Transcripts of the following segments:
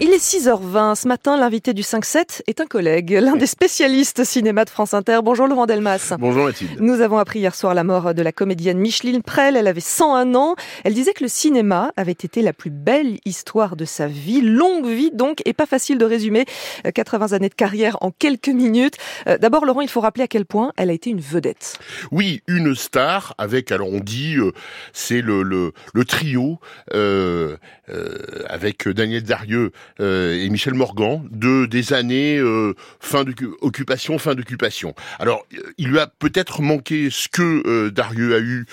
Il est 6h20. Ce matin, l'invité du 5-7 est un collègue, l'un des spécialistes cinéma de France Inter. Bonjour Laurent Delmas. Bonjour Mathilde. Nous avons appris hier soir la mort de la comédienne Micheline Prel. Elle avait 101 ans. Elle disait que le cinéma avait été la plus belle histoire de sa vie. Longue vie donc, et pas facile de résumer 80 années de carrière en quelques minutes. Euh, d'abord Laurent, il faut rappeler à quel point elle a été une vedette. Oui, une star avec, alors on dit, euh, c'est le, le, le, trio euh, euh avec Daniel Dar euh, et Michel Morgan de des années euh, fin d'occupation, fin d'occupation. Alors, il lui a peut-être manqué ce que euh, Darieux a eu,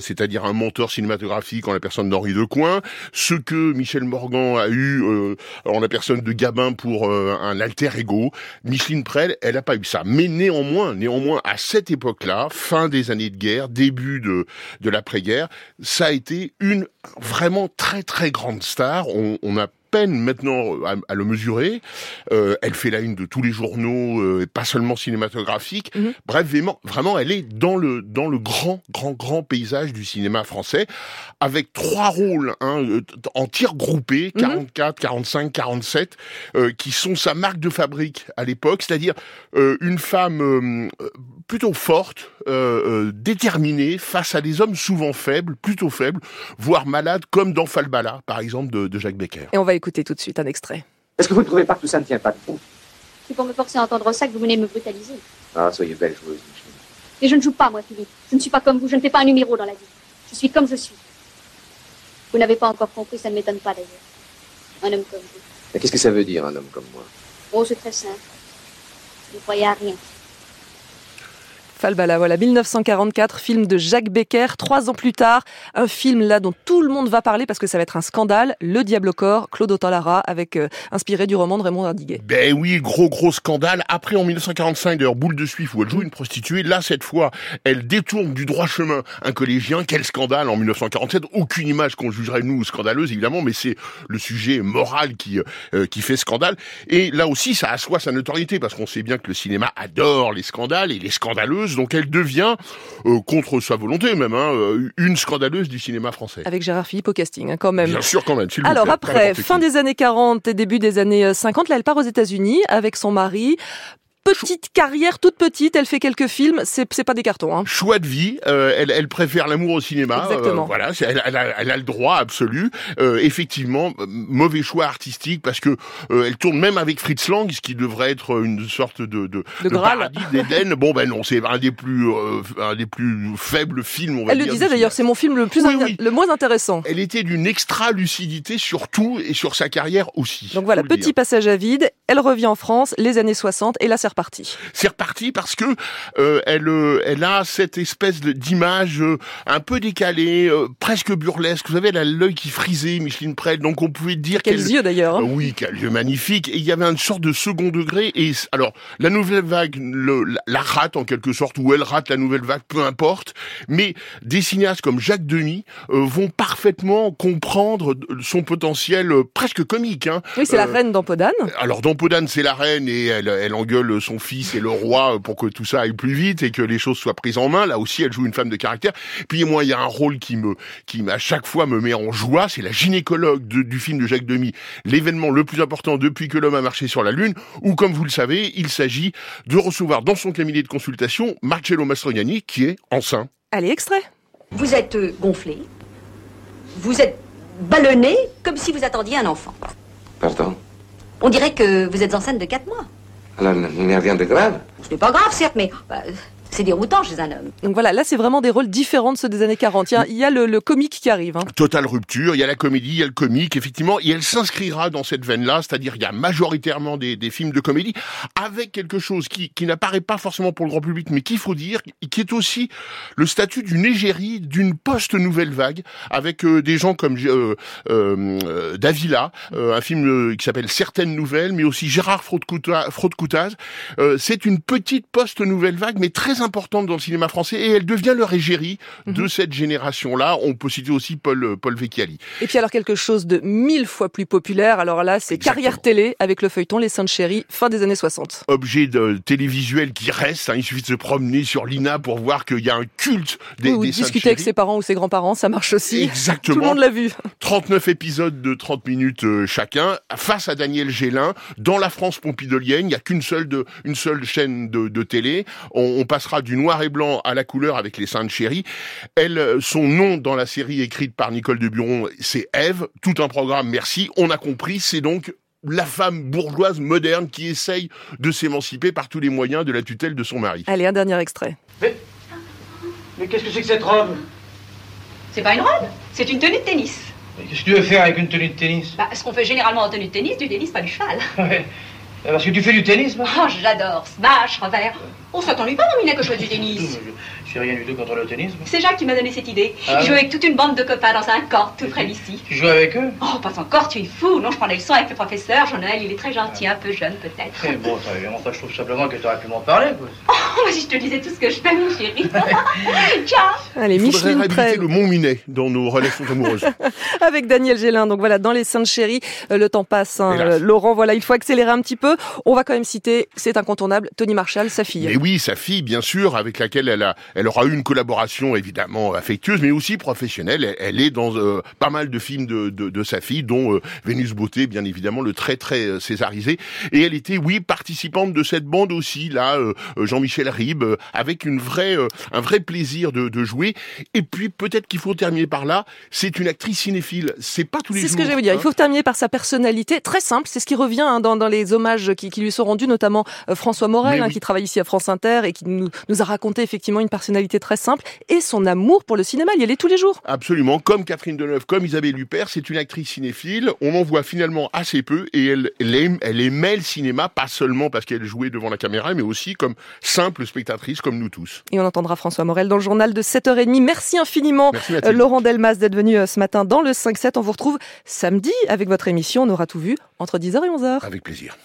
c'est-à-dire un mentor cinématographique en la personne d'Henri Decoing, ce que Michel Morgan a eu en la personne de Gabin pour un alter ego. Micheline Prel, elle n'a pas eu ça. Mais néanmoins, néanmoins, à cette époque-là, fin des années de guerre, début de, de l'après-guerre, ça a été une vraiment très très grande star. On, on a peine maintenant à, le mesurer. Euh, elle fait la une de tous les journaux, euh, pas seulement cinématographiques. Mhm. Bref, vraiment, elle est dans le dans le grand, grand, grand paysage du cinéma français, avec trois rôles hein, euh, en tir groupé, 44, 45, 47, qui sont sa marque de fabrique à l'époque, c'est-à-dire euh, une femme plutôt forte, déterminée face à des hommes souvent faibles, plutôt faibles, voire malades, comme dans Falbala, par exemple, de, de Jacques Becker. Et on va écouter tout de suite un extrait. Est-ce que vous ne trouvez pas que tout ça ne tient pas de fond C'est pour me forcer à entendre ça que vous venez me brutaliser. Ah, soyez belle joueuse, Michel. Et je ne joue pas, moi, Philippe. Je ne suis pas comme vous, je ne fais pas un numéro dans la vie. Je suis comme je suis. Vous n'avez pas encore compris, ça ne m'étonne pas d'ailleurs. Un homme comme vous. Mais qu'est-ce que ça veut dire, un homme comme moi? Oh, c'est très simple. Vous ne croyez à rien. Falbala, voilà, 1944, film de Jacques Becker. Trois ans plus tard, un film là dont tout le monde va parler parce que ça va être un scandale, Le Diable au corps, Claude Autant-Lara, avec euh, inspiré du roman de Raymond Ardiguet. Ben oui, gros gros scandale. Après, en 1945, d'ailleurs, Boule de Suif, où elle joue une prostituée. Là, cette fois, elle détourne du droit chemin un collégien. Quel scandale en 1947 Aucune image qu'on jugerait nous scandaleuse, évidemment, mais c'est le sujet moral qui euh, qui fait scandale. Et là aussi, ça assoit sa notoriété parce qu'on sait bien que le cinéma adore les scandales et les scandaleuses donc elle devient, euh, contre sa volonté même, hein, euh, une scandaleuse du cinéma français. Avec Gérard Philippe au casting, hein, quand même. Bien sûr, quand même. Alors après, fin des années 40 et début des années 50, là elle part aux États-Unis avec son mari petite carrière, toute petite. Elle fait quelques films. C'est, c'est pas des cartons. Hein. Choix de vie. Euh, elle, elle préfère l'amour au cinéma. Euh, Exactement. voilà, elle, elle, a, elle, a, le droit absolu. Euh, effectivement, mauvais choix artistique parce que elle tourne même avec Fritz Lang, ce qui devrait être une sorte de de, de, paradis d'Éden. bon ben non, c'est un des plus un des plus faibles films. On va elle le disait d'ailleurs, c'est mon film le plus le moins intéressant. Elle était d'une extra lucidité sur tout et sur sa carrière aussi. Donc voilà, petit passage à vide. Elle revient en France, les années 60, et là c'est reparti. C'est reparti parce que euh, elle, euh, elle a cette espèce d'image euh, un peu décalée, presque burlesque. Vous savez, elle a l'œil qui frisait, Micheline Prel, donc on pouvait dire quels yeux d'ailleurs. Hein. oui, quels yeux magnifiques. Et il y avait une sorte de second degré. Et alors, la nouvelle vague le, la rate en quelque sorte, ou elle rate la nouvelle vague, peu importe. Mais des cinéastes comme Jacques Demy vont parfaitement comprendre son potentiel presque comique. Hein. Oui, c'est la reine d'Ampodane. Alors d'Ampodane, c'est la reine et elle, elle engueule son fils c'est le roi pour que tout ça aille plus vite et que les choses soient prises en main. Là aussi, elle joue une femme de caractère. Puis moi, il y a un rôle qui me, qui à chaque fois me met en joie, c'est la gynécologue du film de Jacques Demy, l'événement le plus important depuis que l'homme a marché sur la Lune, où, comme vous le savez, il s'agit de recevoir dans son cabinet de consultation Marcello Mastroianni, qui est enceint. Allez, extrait. Vous êtes euh, gonflé. Vous êtes ballonné comme si vous attendiez un enfant. Pardon? On dirait que vous êtes enceinte de 4 mois. Alors, il n'y a rien de grave Ce n'est pas grave, certes, mais bah, c'est déroutant chez un homme. Donc voilà, là c'est vraiment des rôles différents de ceux des années 40. Il y a, il y a le, le, comique qui arrive. Hein. Totale rupture, il y a la comédie, il y a le comique, effectivement, et elle s'inscrira dans cette veine-là, c'est-à-dire il y a majoritairement des, des, films de comédie, avec quelque chose qui, qui n'apparaît pas forcément pour le grand public, mais qu'il faut dire, qui est aussi le statut d'une égérie, d'une post-nouvelle vague, avec euh, des gens comme euh, euh, Davila, euh, un film euh, qui s'appelle Certaines Nouvelles, mais aussi Gérard Fraude-Coutaz. c'est une petite post-nouvelle vague, mais très importante dans le cinéma français et elle devient le régérie de Mhm. cette génération-là. On peut citer aussi Paul, Paul Vecchiali. Et puis alors quelque chose de mille fois plus populaire, alors là c'est Exactement. carrière télé avec le feuilleton Les Saintes Chéries, fin des années 60. Objet de télévisuel qui reste, hein, il suffit de se promener sur l'INA pour voir qu'il y a un culte des, Oui, ou des discuter avec ses parents ou ses grands-parents, ça marche aussi. Chéries. Tout Exactement. le monde l'a vu. 39 épisodes de 30 minutes euh, chacun, face à Daniel Gélin, dans la France pompidolienne, il n'y a qu'une seule, de, une seule chaîne de, de télé. On, on passera du noir et blanc à la couleur avec les Saintes Chéries. Elle, euh, son nom dans la série écrite par Nicole de Buron, c'est Ève. Tout un programme, merci. On a compris, c'est donc la femme bourgeoise moderne qui essaye de s'émanciper par tous les moyens de la tutelle de son mari. Allez, un dernier extrait. Mais qu'est-ce que c'est que cette robe? C'est pas une robe, c'est une tenue de tennis. Mais Qu'est-ce que tu veux faire avec une tenue de tennis? Bah, ce qu'on fait généralement en tenue de tennis, du tennis, pas du cheval. Ouais. Parce que tu fais du tennis, moi Oh, j'adore. Smash, revers. Oh, ça t'ennuie pas, mon minet, que je fasse du tennis Je sais rien du tout contre le tennis. moi. C'est Jacques qui m'a donné cette idée. Ah Il joue ouais avec toute une bande de copains dans un camp tout près d'ici. Tu joues avec eux Oh, pas encore, tu es fou. Non, je prends des leçons avec le professeur. Jean-Noël, il est très gentil, un peu jeune peut-être. Eh bon, ça, évidemment, je trouve simplement que tu aurais pu m'en parler, quoi. Oh, si je te disais tout ce que je fais, mon chéri. Ciao. Allez, Il faudrait Micheline réhabiliter Prel le Mont Minet dans nos relations amoureuses. avec Daniel Gélin. Donc voilà, dans les Saintes Chéries, euh, le temps passe. hein. Euh, Laurent, voilà, il faut accélérer un petit peu. On va quand même citer, c'est incontournable, Tony Marshall, sa fille. Mais oui, sa fille, bien sûr, avec laquelle elle a, elle aura eu une collaboration évidemment affectueuse, mais aussi professionnelle. Elle, elle est dans euh, pas mal de films de, de, de sa fille, dont euh, Vénus Beauté, bien évidemment, le très très euh, césarisé. Et elle était, oui, participante de cette bande aussi, là, Jean-Michel Ribes, euh, avec une vraie, euh, un vrai plaisir de, de jouer. Et puis peut-être qu'il faut terminer par là. C'est une actrice cinéphile. C'est pas tous les C'est jours. ce que j'allais vous dire. hein. Il faut terminer par sa personnalité très simple. C'est ce qui revient hein, dans, dans les hommages qui, qui lui sont rendus, notamment euh, François Morel, hein, qui travaille ici à France Inter et qui nous, nous a raconté effectivement une personnalité très simple et son amour pour le cinéma. Il y allait tous les jours. Absolument, comme Catherine Deneuve, comme Isabelle Huppert, c'est une actrice cinéphile. On en voit finalement assez peu et elle, elle, aime, elle aimait le cinéma, pas seulement parce qu'elle jouait devant la caméra, mais aussi comme simple spectatrice, comme nous tous. Et on entendra François Morel dans le journal de 7h30. Merci infiniment, Merci euh. Laurent Delmas, d'être venu euh, ce matin dans le 5-7. On vous retrouve samedi avec votre émission. On aura tout vu entre 10h et 11h. Avec plaisir.